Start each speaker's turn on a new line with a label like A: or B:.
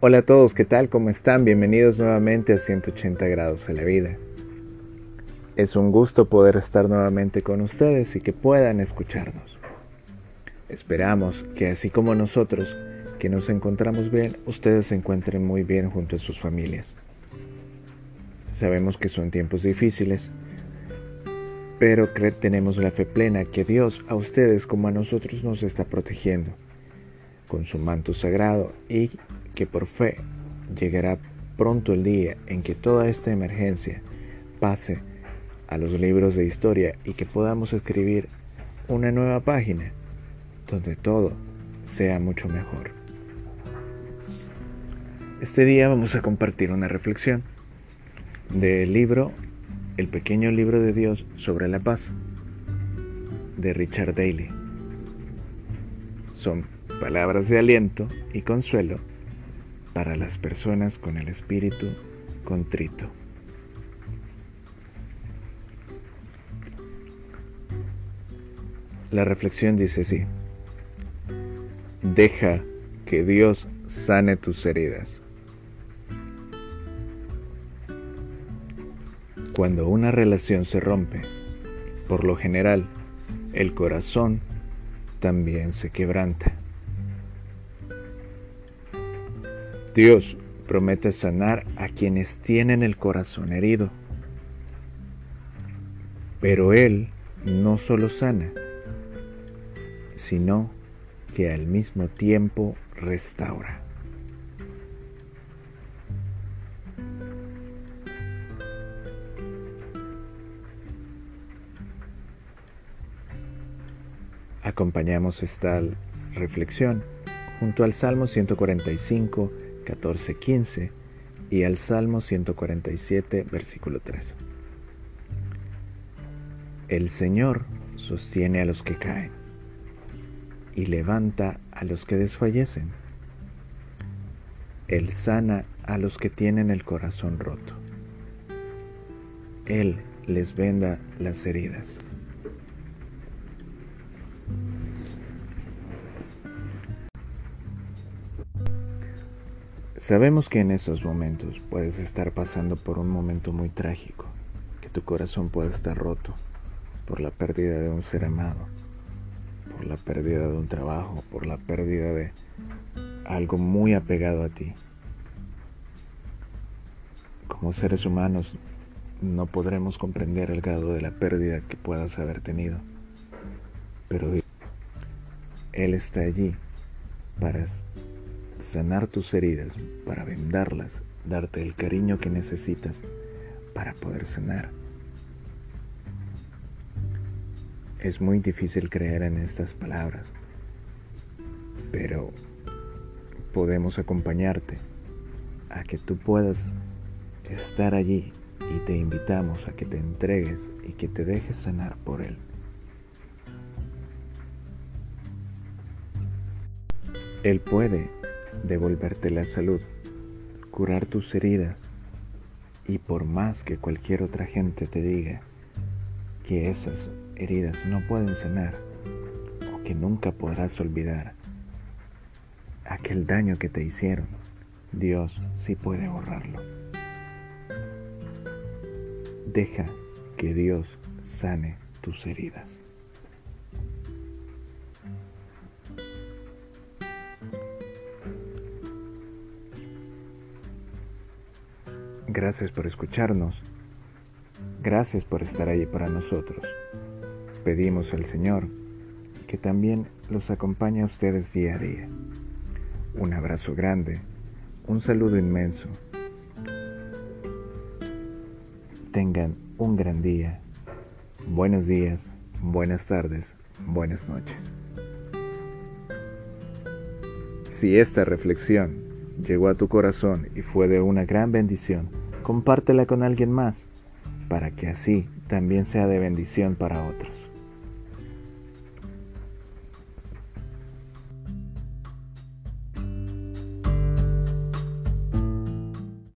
A: Hola a todos, ¿qué tal? ¿Cómo están? Bienvenidos nuevamente a 180 grados de la vida. Es un gusto poder estar nuevamente con ustedes y que puedan escucharnos. Esperamos que así como nosotros, que nos encontramos bien, ustedes se encuentren muy bien junto a sus familias. Sabemos que son tiempos difíciles, pero tenemos la fe plena que Dios a ustedes como a nosotros nos está protegiendo con su manto sagrado y que por fe llegará pronto el día en que toda esta emergencia pase a los libros de historia y que podamos escribir una nueva página donde todo sea mucho mejor. Este día vamos a compartir una reflexión del libro El pequeño libro de Dios sobre la paz de Richard Daly. Son palabras de aliento y consuelo para las personas con el espíritu contrito. La reflexión dice así, deja que Dios sane tus heridas. Cuando una relación se rompe, por lo general, el corazón también se quebranta. Dios promete sanar a quienes tienen el corazón herido. Pero Él no solo sana, sino que al mismo tiempo restaura. Acompañamos esta reflexión junto al Salmo 145 14:15 y al Salmo 147, versículo 3. El Señor sostiene a los que caen y levanta a los que desfallecen. Él sana a los que tienen el corazón roto. Él les venda las heridas. Sabemos que en esos momentos puedes estar pasando por un momento muy trágico, que tu corazón puede estar roto por la pérdida de un ser amado, por la pérdida de un trabajo, por la pérdida de algo muy apegado a ti. Como seres humanos no podremos comprender el grado de la pérdida que puedas haber tenido, pero Él está allí para sanar tus heridas, para vendarlas, darte el cariño que necesitas para poder sanar. Es muy difícil creer en estas palabras, pero podemos acompañarte a que tú puedas estar allí y te invitamos a que te entregues y que te dejes sanar por Él. Él puede devolverte la salud, curar tus heridas y por más que cualquier otra gente te diga que esas heridas no pueden sanar o que nunca podrás olvidar aquel daño que te hicieron, Dios sí puede borrarlo. Deja que Dios sane tus heridas. Gracias por escucharnos. Gracias por estar ahí para nosotros. Pedimos al Señor que también los acompañe a ustedes día a día. Un abrazo grande, un saludo inmenso. Tengan un gran día. Buenos días, buenas tardes, buenas noches. Si esta reflexión llegó a tu corazón y fue de una gran bendición, compártela con alguien más, para que así también sea de bendición para otros.